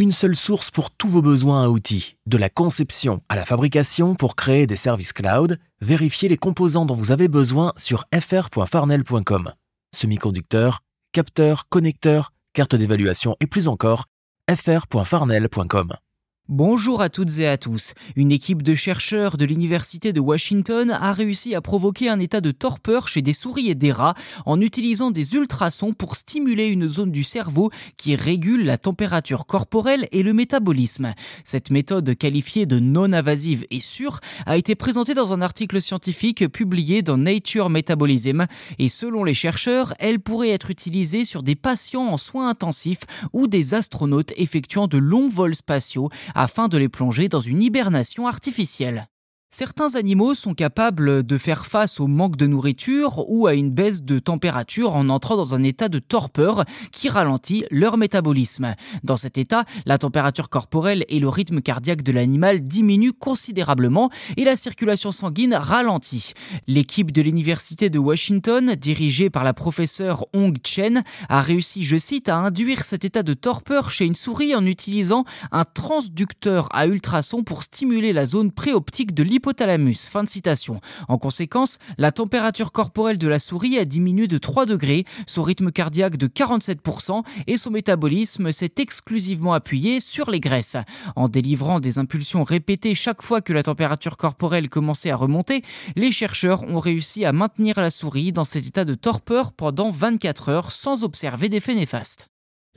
Une seule source pour tous vos besoins à outils, de la conception à la fabrication pour créer des services cloud, vérifiez les composants dont vous avez besoin sur fr.farnel.com. Semi-conducteurs, capteurs, connecteurs, cartes d'évaluation et plus encore, fr.farnel.com. Bonjour à toutes et à tous. Une équipe de chercheurs de l'Université de Washington a réussi à provoquer un état de torpeur chez des souris et des rats en utilisant des ultrasons pour stimuler une zone du cerveau qui régule la température corporelle et le métabolisme. Cette méthode qualifiée de non invasive et sûre a été présentée dans un article scientifique publié dans Nature Metabolism et selon les chercheurs, elle pourrait être utilisée sur des patients en soins intensifs ou des astronautes effectuant de longs vols spatiaux afin de les plonger dans une hibernation artificielle. Certains animaux sont capables de faire face au manque de nourriture ou à une baisse de température en entrant dans un état de torpeur qui ralentit leur métabolisme. Dans cet état, la température corporelle et le rythme cardiaque de l'animal diminuent considérablement et la circulation sanguine ralentit. L'équipe de l'Université de Washington, dirigée par la professeure Hong Chen, a réussi, je cite, à induire cet état de torpeur chez une souris en utilisant un transducteur à ultrasons pour stimuler la zone préoptique de Fin de citation. En conséquence, la température corporelle de la souris a diminué de 3 degrés, son rythme cardiaque de 47% et son métabolisme s'est exclusivement appuyé sur les graisses. En délivrant des impulsions répétées chaque fois que la température corporelle commençait à remonter, les chercheurs ont réussi à maintenir la souris dans cet état de torpeur pendant 24 heures sans observer d'effets néfastes.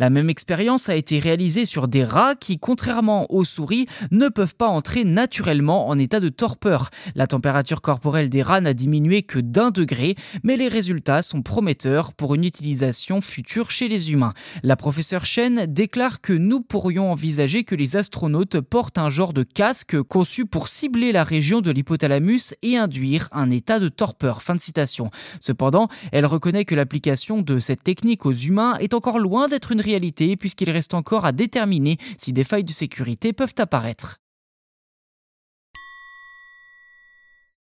La même expérience a été réalisée sur des rats qui, contrairement aux souris, ne peuvent pas entrer naturellement en état de torpeur. La température corporelle des rats n'a diminué que d'un degré, mais les résultats sont prometteurs pour une utilisation future chez les humains. La professeure Chen déclare que nous pourrions envisager que les astronautes portent un genre de casque conçu pour cibler la région de l'hypothalamus et induire un état de torpeur. Fin de citation. Cependant, elle reconnaît que l'application de cette technique aux humains est encore loin d'être une puisqu'il reste encore à déterminer si des failles de sécurité peuvent apparaître.